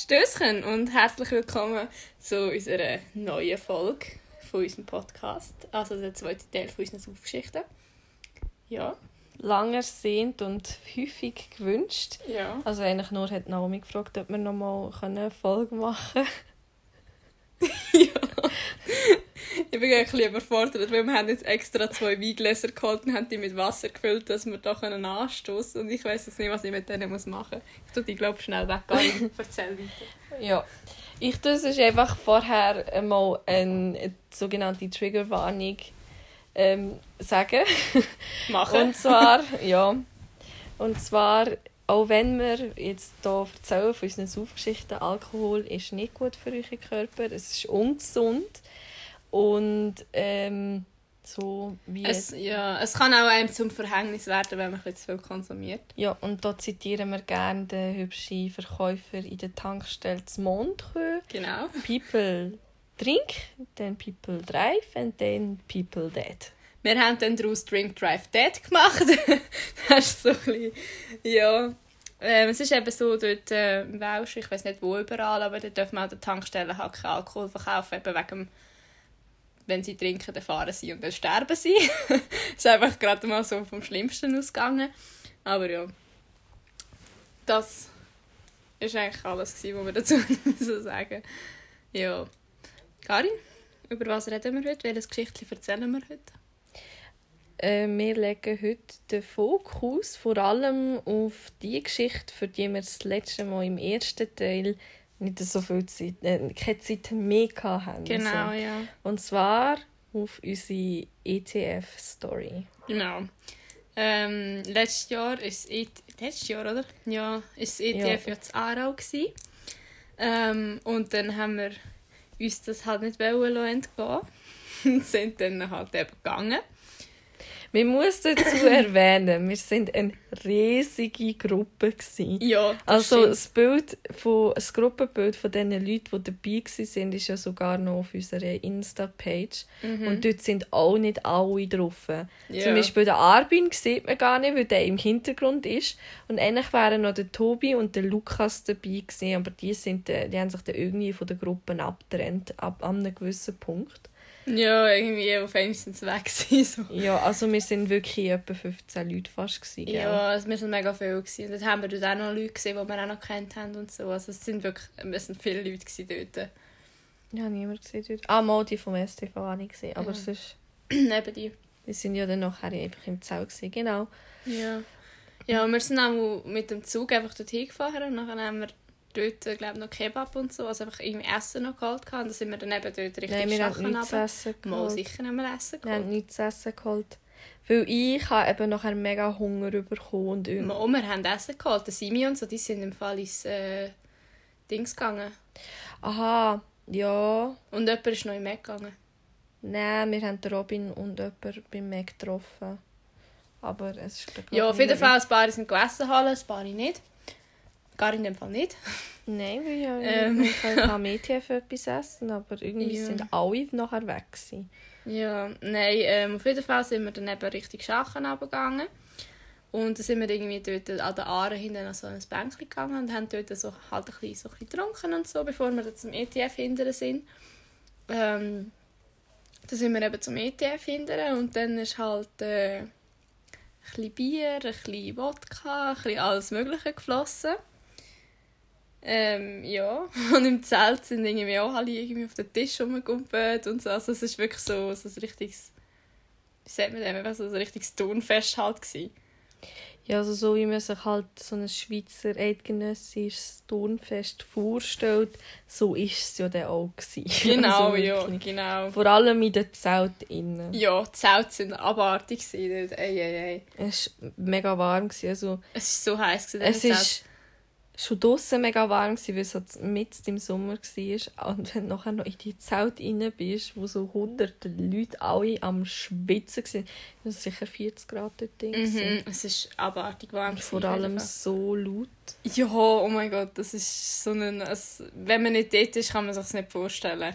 Stößchen und herzlich willkommen zu unserer neuen Folge von unserem Podcast. Also der zweite Teil von unseren Saufgeschichten. Ja. Lang ersehnt und häufig gewünscht. Ja. Also eigentlich nur hat Naomi gefragt, ob wir nochmal eine Folge machen ja. Ich bin ein bisschen überfordert, weil wir haben jetzt extra zwei Weingläser geholt und haben die mit Wasser gefüllt, dass wir da anstoßen können. Und ich weiß jetzt nicht, was ich mit denen machen muss. Ich tue die, glaube schnell weg. Erzähl weiter. Ja. Ich tue es einfach vorher einmal eine sogenannte Triggerwarnung ähm, sagen. Machen. Und zwar, ja. Und zwar, auch wenn wir jetzt hier erzählen von unseren Saufgeschichten, Alkohol ist nicht gut für euren Körper, es ist ungesund. Und ähm, so wie es, ja, es kann auch einem zum Verhängnis werden, wenn man zu viel konsumiert. Ja, und da zitieren wir gerne den hübschen Verkäufer in der Tankstelle zum Montreux. Genau. People drink, then people drive and then people dead. Wir haben dann daraus Drink Drive Dead gemacht. das ist so ein bisschen, ja. Ähm, es ist eben so, dort äh, im Welsch, ich weiß nicht wo überall, aber dort dürfen wir an der Tankstelle halt keinen Alkohol verkaufen, eben wegen wenn sie trinken, dann fahren sie und dann sterben sie. das ist einfach gerade mal so vom Schlimmsten ausgegangen. Aber ja, das ist eigentlich alles, was wir dazu so sagen Ja. Karin, über was reden wir heute? Welches Geschichte erzählen wir heute? Äh, wir legen heute den Fokus vor allem auf die Geschichte, für die wir das letzte Mal im ersten Teil nicht so viel Zeit, äh, keine Zeit mehr hatten. Genau, also. ja. Und zwar auf unsere ETF-Story. Genau. Ähm, letztes Jahr ist e letztes Jahr, oder? Ja, ist das ETF ja, zu Aarau Ähm, und dann haben wir uns das halt nicht entgehen und sind dann halt eben gegangen. Man muss dazu erwähnen, wir sind eine riesige Gruppe. Gewesen. Ja, das Also das, Bild von, das Gruppenbild von den Leuten, die dabei waren, ist ja sogar noch auf unserer Insta-Page. Mhm. Und dort sind auch nicht alle drauf. Ja. Zum Beispiel der Arbin sieht man gar nicht, weil der im Hintergrund ist. Und eigentlich wären noch der Tobi und der Lukas dabei gewesen, aber die, sind, äh, die haben sich dann irgendwie von der Gruppe abgetrennt, ab einem gewissen Punkt. Ja, irgendwie auf einmal sind weg. so. Ja, also wir sind wirklich etwa 15 Leute fast. Gewesen, ja, also wir sind mega viel. Gewesen. Und dort haben wir dort auch noch Leute gesehen, die wir auch noch kennt haben und so. Also es sind wirklich es sind viele Leute dort. Ja, niemand gesehen dort. Ah, mal die vom STV habe ich gesehen, aber ja. sonst... Neben die. Die sind ja dann nachher einfach im Zelt gewesen, genau. Ja. Ja, wir sind auch mit dem Zug einfach dorthin gefahren und dann haben wir dort glaube noch Kebab und so, also einfach irgendwie Essen noch geholt gehabt. Und dann sind wir dann eben dort richtig Nein, wir haben nichts zu essen geholt. Mal sicher haben wir Essen geholt. Wir haben nichts essen geholt. Weil ich habe eben nachher mega Hunger bekommen. Und Mal, wir haben Essen geholt. Der Simi und so, die sind im Fall ins äh, Dings gegangen. Aha, ja. Und jemand ist noch im Mac gegangen. Nein, wir haben Robin und jemand beim Mac getroffen. Aber es ist Ja, auf jeden Fall, ein paar sind gegessen, ein paar nicht. Gar in dem Fall nicht. Nein, weil ja ähm, ich kann ETF etwas essen, aber irgendwie ja. sind alle nachher weg gewesen. Ja, nein, ähm, auf jeden Fall sind wir dann eben richtig Schachen runtergegangen. Und dann sind wir irgendwie dort an der Aare hinten an so ein Bänkchen gegangen und haben dort so halt ein bisschen, so ein bisschen getrunken und so, bevor wir dann zum ETF hindern sind. Ähm, dann sind wir eben zum ETF hindern und dann ist halt äh, ein bisschen Bier, ein bisschen Wodka, ein bisschen alles Mögliche geflossen. Ähm, ja, und im Zelt sind irgendwie auch alle irgendwie auf den Tisch rumgegumpelt und so. Also es ist wirklich so, so ein richtiges, wie sagt man dem, so ein richtiges Turnfest halt gewesen. Ja, also so wie man sich halt so ein Schweizer eidgenössisches Turnfest vorstellt, so ist es ja dann auch gewesen. Genau, also ja, genau. Vor allem in den Zelten Ja, die Zelte sind abartig gewesen. Ey, ey, ey. Es war mega warm. Gewesen, also, es war so heiß. Gewesen, es ist schon draußen mega warm war, weil es halt mitten im Sommer war. Und wenn du nachher noch in die Zelt rein bist, wo so hunderte Leute alle am Schwitzen waren, das ist sicher 40 Grad dort drin. Mhm, es ist abartig warm. Und vor allem so laut. Ja, oh mein Gott, das ist so ein... Also, wenn man nicht dort ist, kann man sich das nicht vorstellen.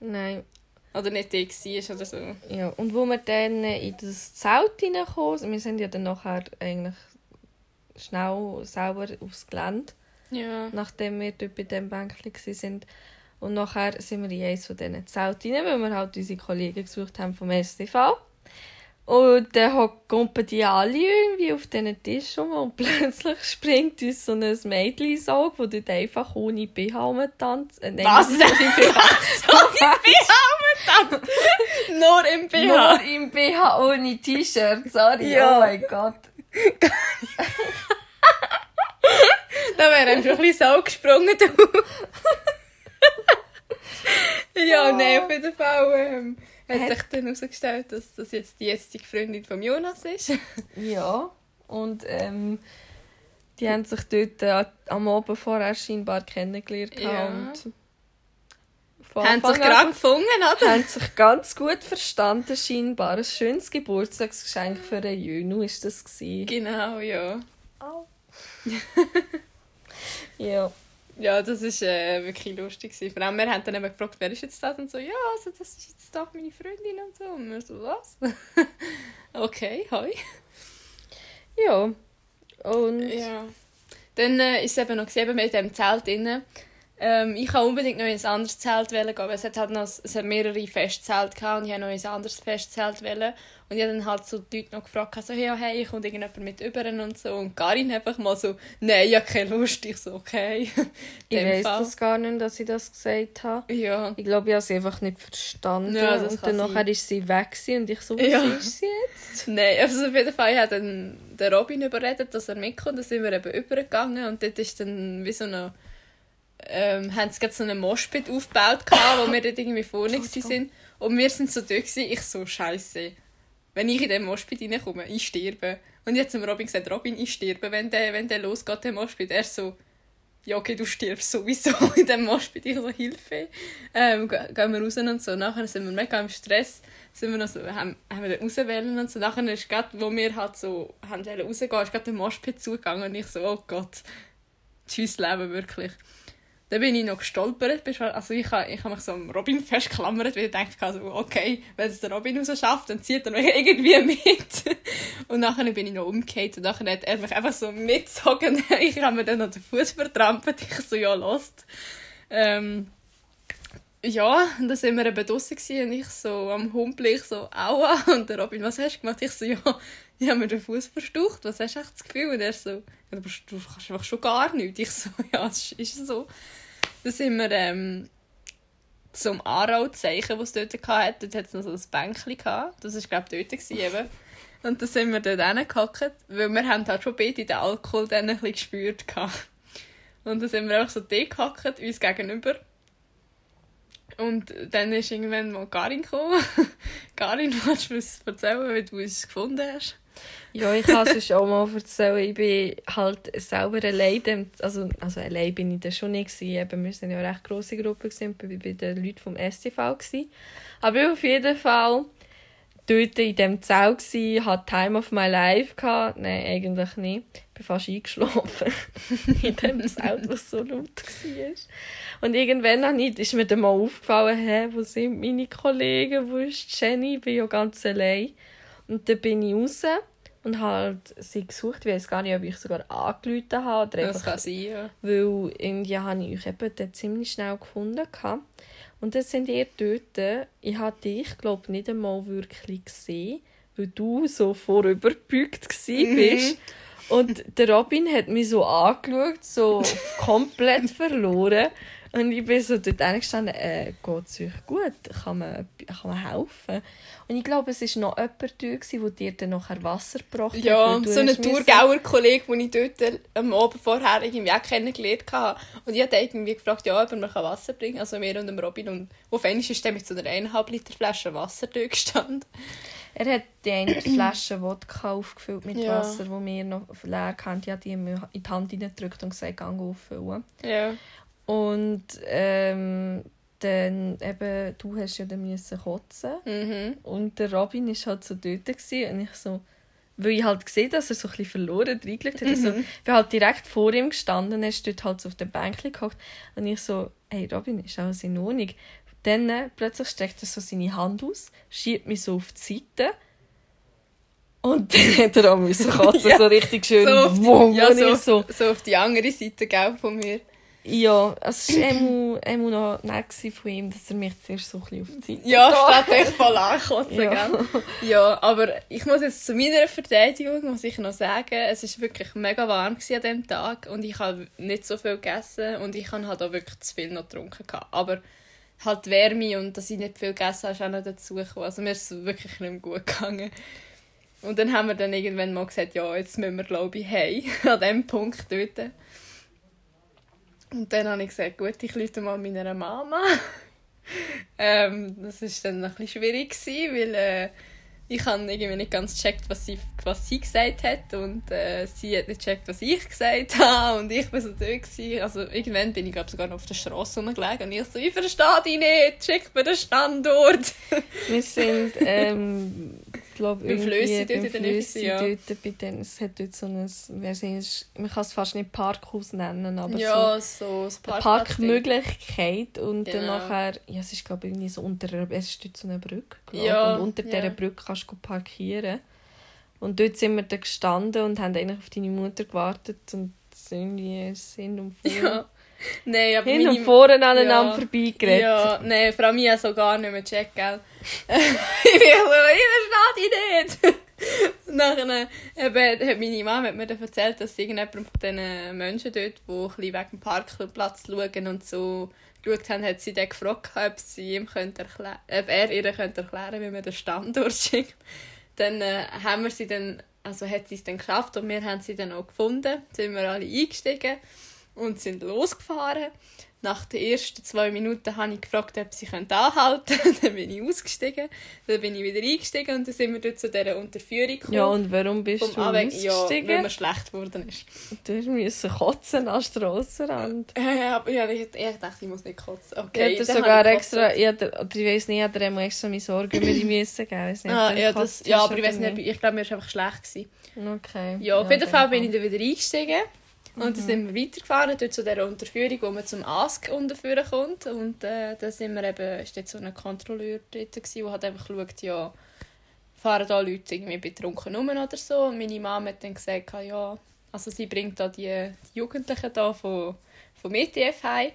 Nein. Oder nicht dort war oder so. Ja, und wo wir dann in das Zelt reinkamen, wir sind ja dann nachher eigentlich schnell selber aufs Gelände Ja. Nachdem wir dort bei diesem Bänkchen waren. Und nachher sind wir in eines von diesen Zelten rein, weil wir halt unsere Kollegen gesucht haben vom STV. Und dann kommen die alle irgendwie auf diesen Tisch rum und plötzlich springt uns so ein Mädchen ins Auge, das dort einfach ohne BH rumtanzt. Äh, Was? Ohne BH? ohne BH rumtanzt? Nur im BH? Nur im BH, ohne T-Shirt, sorry, ja. oh mein Gott. Da wäre einem schon ein bisschen so gesprungen, du. ja, oh. nein, auf jeden Fall ähm, hat, hat sich dann herausgestellt, dass das jetzt die jetzige Freundin von Jonas ist. ja, und ähm, die haben sich dort äh, am Abend vorher scheinbar kennengelernt. Ja. Und haben sich gerade gefunden, oder? Haben sich ganz gut verstanden, scheinbar. Ein schönes Geburtstagsgeschenk für einen Jünu war das. Gewesen. Genau, ja. Oh. ja. Ja, das war äh, wirklich lustig. Vor allem, wir haben dann eben gefragt, wer ist jetzt das? Und so, ja, also das ist jetzt doch meine Freundin und so. Und wir so, was? okay, hi. Ja. Und... Ja. Dann äh, ist es eben noch gesehen, mit dem Zelt drinnen. Ähm, ich wollte unbedingt noch in ein anderes Zelt gehen, weil es hat, halt noch, es hat mehrere Festzelte gehabt und ich wollte noch in ein anderes Festzelt. Wollen. Und ich habe dann halt so die Leute noch gefragt, so, ja, hey, ich kommt irgendjemand mit über und so. Und Karin einfach mal so, nein, ich habe keine Lust. Ich so, okay. ich weiß das gar nicht, dass ich das gesagt habe. Ja. Ich glaube, ich habe sie einfach nicht verstanden. Ja, das und dann nachher ist sie weg und ich so, was ja. ist sie jetzt? Nein, also auf jeden Fall, ich habe dann den Robin überredet, dass er mitkommt. Dann sind wir eben übergegangen und dort ist dann wie so eine ähm, haben sie gerade so einen Moshpit aufgebaut, gehabt, wo wir dort irgendwie vorne waren. Und wir sind so gewesen, ich so, scheiße. Wenn ich in den Moshpit reinkomme, ich sterbe. Und jetzt haben Robin gesagt, Robin, ich sterbe, wenn der, wenn der losgeht, der Moshpit. Er so, ja, okay, du stirbst sowieso in dem Moshpit. Ich so, Hilfe. Ähm, gehen wir raus und so. Nachher sind wir mega im Stress. Sind wir noch so, haben, haben wir rauswählen und so. Nachher ist gerade, wo wir halt so haben rausgehen, ist gerade der Moshpit zugegangen und ich so, oh Gott, tschüss Leben, wirklich. Dann bin ich noch gestolpert. Also ich habe ich ha mich so am Robin festgeklammert, weil ich dachte, also, okay, wenn es der Robin raus schafft, dann zieht er mich irgendwie mit. Und nachher bin ich noch umgekehrt und nachher hat er mich einfach so mitgezogen. Ich habe mir dann noch den Fuß vertrampelt. Ich so, ja, lost. Ähm, ja, und dann sind wir eben draussen und ich so am Humpel, ich so, aua. Und der Robin, was hast du gemacht? Ich so, ja, ich habe mir den Fuß verstucht. Was hast du echt das Gefühl? Und er so, ja, du kannst einfach schon gar nichts. Ich so, ja, das ist so. Dann sind wir ähm, zum Aarau-Zeichen, das es dort hatte. Dort hatte es noch so ein Bänkchen. Gehabt. Das war, glaube ich, dort. Eben. Und dann sind wir dort hingehackt, weil wir haben halt schon beide den Alkohol dann ein bisschen gespürt. Gehabt. Und dann sind wir auch so dort uns gegenüber. Und dann ist irgendwann mal Karin gekommen. Karin, willst du uns erzählen, wie du es gefunden hast? Ja, ich kann es auch mal erzählen. Ich bin halt selber allein. Also, also allein bin ich da schon nicht. Eben, wir waren ja eine recht grosse Gruppe. Gewesen, bei den Leuten vom STV. Gewesen. Aber auf jeden Fall dort in diesem Zelt gsi, hatte Time of my life gehabt. Nein, eigentlich nicht. Ich bin fast eingeschlafen in dem Zelt, was so laut war. Und irgendwann ist mir dann mal aufgefallen, hä, wo sind meine Kollegen, wo ist Jenny? Ich bin ja ganz allein. Und dann bin ich raus und halt sie gesucht. Ich weiß gar nicht, ob ich sogar angerufen habe. Oder das kann sein, ja. Weil irgendwie habe ich euch eben ziemlich schnell gefunden. Und dann sind ihr dort. Ich habe dich, glaube nicht einmal wirklich gesehen, weil du so vorüberbeugt mhm. bist. Und der Robin hat mich so angeschaut, so komplett verloren. Und ich bin so dort gestanden, äh, geht es euch gut? Kann man, kann man helfen? Und ich glaube, es war noch jemand da, der dir dann nachher Wasser gebracht hat. Ja, so ein Thurgauer Kollege, den ich dort am Abend vorher irgendwie auch kennengelernt habe. Und ich habe irgendwie gefragt, ja, ob er mir Wasser bringen kann. Also mir und dem Robin. Und auf einmal ist er mit so einer 1,5 Liter Flasche Wasser dort gestanden. Er hat die eine Flasche Wodka aufgefüllt mit ja. Wasser, die wir noch leer hatten. Ich habe die in die Hand hineingedrückt und gesagt, geh auffüllen. Ja. Und ähm, dann eben, du hast ja dann müssen kotzen. Mhm. Und der Robin war halt so dort gewesen, und ich so, weil ich halt gesehen dass er so ein bisschen verloren reingelegt hat. Mhm. Also, ich bin halt direkt vor ihm gestanden, er ist dort halt so auf dem Bänkchen gehockt und ich so, hey Robin, ist alles in Ordnung? Dann äh, plötzlich streckt er so seine Hand aus, schiebt mich so auf die Seite Und dann hat er auch müssen kotzen, Ja. so richtig schön. So auf die, ja, so, so, so auf die andere Seite gell, von mir. Ja, es war einmal noch nett von ihm, dass er mich zuerst so ein bisschen auf die Seite Ja, statt echt voll ankotzen, Ja. gell? Ja, aber ich muss jetzt zu meiner Verteidigung muss ich noch sagen, es war wirklich mega warm an diesem Tag und ich habe nicht so viel gegessen und ich habe halt auch wirklich zu viel noch getrunken. Aber halt Wärme und dass ich nicht viel gegessen habe, ist auch noch dazu gekommen. Also mir ist es wirklich nicht mehr gut gegangen. Und dann haben wir dann irgendwann mal gesagt, ja, jetzt müssen wir, glaube ich, heim, an diesem Punkt dort. Und dann habe ich gesagt, gut, ich rufe mal meiner Mama. ähm, das war dann ein bisschen schwierig, gewesen, weil äh, ich habe irgendwie nicht ganz gecheckt, was sie, was sie gesagt hat und äh, sie hat nicht gecheckt, was ich gesagt habe und ich war so da. Gewesen. Also irgendwann bin ich glaube sogar noch auf der Straße rumgelegen und ich so, ich verstehe dich nicht, schick mir den Standort. Wir sind, ähm, glaube Beim Flössi dort Nähe, Flössi ja. dort bei es hat dort so ein, man kann es fast nicht Parkhaus nennen, aber ja, so, so Parkplatzding. Parkmöglichkeit und dann Genau. nachher, ja, es ist glaube irgendwie so unter, es ist dort so eine Brücke, glaube Ja, und unter ja. dieser Brücke kannst du parkieren. Und dort sind wir dann gestanden und haben eigentlich auf deine Mutter gewartet und irgendwie sind und vor, Ja. Nein, aber hin und vorne aneinander Ja. vorbeigeredet. Ja, nein, vor allem ich habe so gar nicht mehr gecheckt, gell. ich bin so, ich verstehe dich nicht. Nachher eben, hat meine Mama hat mir dann erzählt, dass irgendjemand von diesen Menschen dort, die ein wegen dem Parkplatz schauen und so geschaut haben, hat sie dann gefragt, ob, sie ihm könnte erklären, ob er ihr könnte erklären wie man den Standort schickt. Dann äh, haben wir sie dann, also hat sie es dann geschafft und wir haben sie dann auch gefunden. Sind wir alle eingestiegen und sind losgefahren. Nach den ersten zwei Minuten habe ich gefragt, ob sie anhalten können. dann bin ich ausgestiegen. Dann bin ich wieder eingestiegen und dann sind wir dort zu dieser Unterführung gekommen. Ja, und warum bist vom du Anweg- Ja, ausgestiegen? weil mir schlecht geworden ist. Du musst kotzen am Strassenrand. Aber ja, ich, dachte, ich muss nicht kotzen. Ich Okay, dann sogar ich extra, ich hätte, oder ich weiß nicht, ich hätte ihm extra meine Sorgen über die müssen geben. Weiss Ah, ja, das, ja, aber ich oder nicht, ich glaube, mir war einfach schlecht. Gewesen. Okay. Ja, auf jeden dann Fall bin ich dann wieder eingestiegen. Und dann sind wir weitergefahren, dort zu dieser Unterführung, wo man zum Ask unterführen kommt. Und äh, dann sind wir eben, ist dort so ein Kontrolleur dort, gewesen, der halt einfach schaut, ja, fahren da Leute irgendwie betrunken rum oder so. Und meine Mama hat dann gesagt, ja, also sie bringt da die, die Jugendlichen da von, vom ETF heim.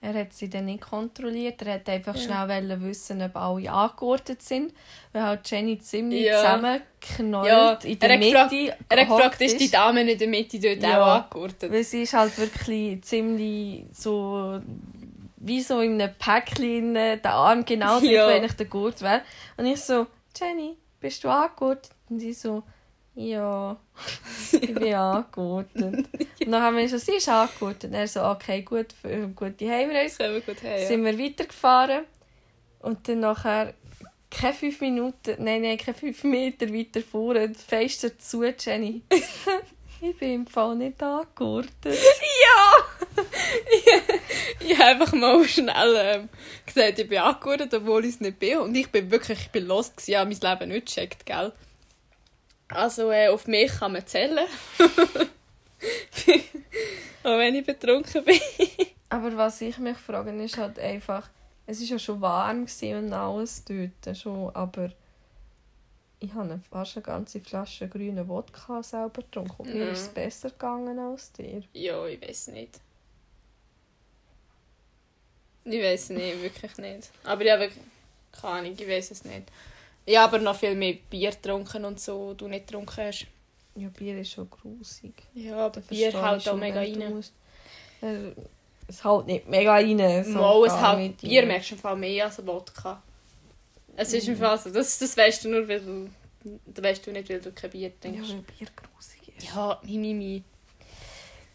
Er hat sie dann nicht kontrolliert. Er hat einfach Ja. schnell wissen, ob alle angeordnet sind. Weil halt Jenny ziemlich Ja. zusammengeknallt Ja, in der er gefragt- Mitte Er hat gefragt, ist die Dame in der Mitte dort Ja. auch angeordnet? Weil sie ist halt wirklich ziemlich so wie so in einem Päckchen äh, der Arm genau dort, Ja. wo eigentlich der Gurt wäre. Und ich so, Jenny, bist du angegurtet? Und sie so, ja, ich bin angegurtet. Und dann haben wir schon, sie ist angegurtet. Und er so, okay, gut, gute Heimreise. Wir gut hey, Sind wir weitergefahren. Und dann nachher, keine fünf Minuten, nein, nein, keine fünf Meter weiter vorne, Fenster zu, Jenny. ich bin im Fall nicht angegurtet. Ja! ich habe einfach mal schnell ähm, gesagt, ich bin angeordnet, obwohl ich es nicht bin. Und ich bin wirklich ich bin los, gewesen, ich habe mein Leben nicht gecheckt, gell? Also äh, auf mich kann man zählen. Auch wenn ich betrunken bin. Aber was ich mich frage, ist halt einfach, es war ja schon warm und alles dort, schon, aber ich habe fast eine ganze Flasche grünen Wodka selber getrunken. Und mir Mhm. ist es besser gegangen als dir. Ja, ich weiß nicht. Ich weiß nicht, wirklich nicht. Aber ich habe keine Ahnung, ich weiß es nicht. Habe aber noch viel mehr Bier getrunken und so, du nicht getrunken hast. Ja, Bier ist schon grusig. Ja, aber Bier haut ich auch mega rein. musst- Äh, Es haut nicht mega rein. so Mal, es halt, nicht Bier rein. merkst du im Fall mehr als Wodka. Es ist im Mhm. Fall so, das, das weißt du nur, weil du, das weißt du nicht, weil du kein Bier Ja, trinkst. weil Bier grusig ist. Ja, Mimimi.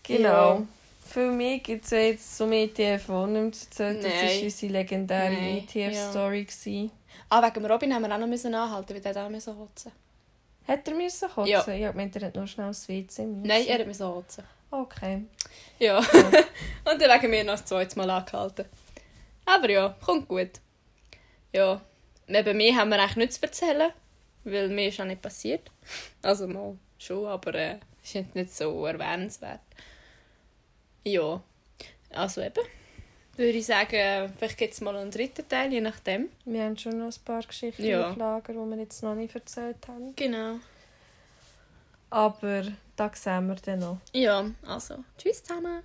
Genau. Ja. Für mich gibt es ja jetzt zum ETF auch nichts zu erzählen. Das war unsere legendäre ETF-Story. gewesen. Ah, wegen Robin haben wir auch noch müssen anhalten, weil der da müssen kotzen. Hat er müssen kotzen? Ja. Ich meinte, er hat nur schnell das WC müssen. Nein, er hat müssen kotzen. Okay. Ja. Und dann wegen mir noch das zweite Mal angehalten. Aber ja, kommt gut. Ja. Neben mir haben wir eigentlich nichts zu erzählen, weil mir ist auch nicht passiert. Also mal schon, aber äh, ist nicht so erwähnenswert. Ja. Also eben würde ich sagen, vielleicht gibt es mal einen dritten Teil, je nachdem. Wir haben schon noch ein paar Geschichten ja. auf Lager, die wir jetzt noch nicht erzählt haben. Genau. Aber da sehen wir dann noch. Ja, also tschüss zusammen.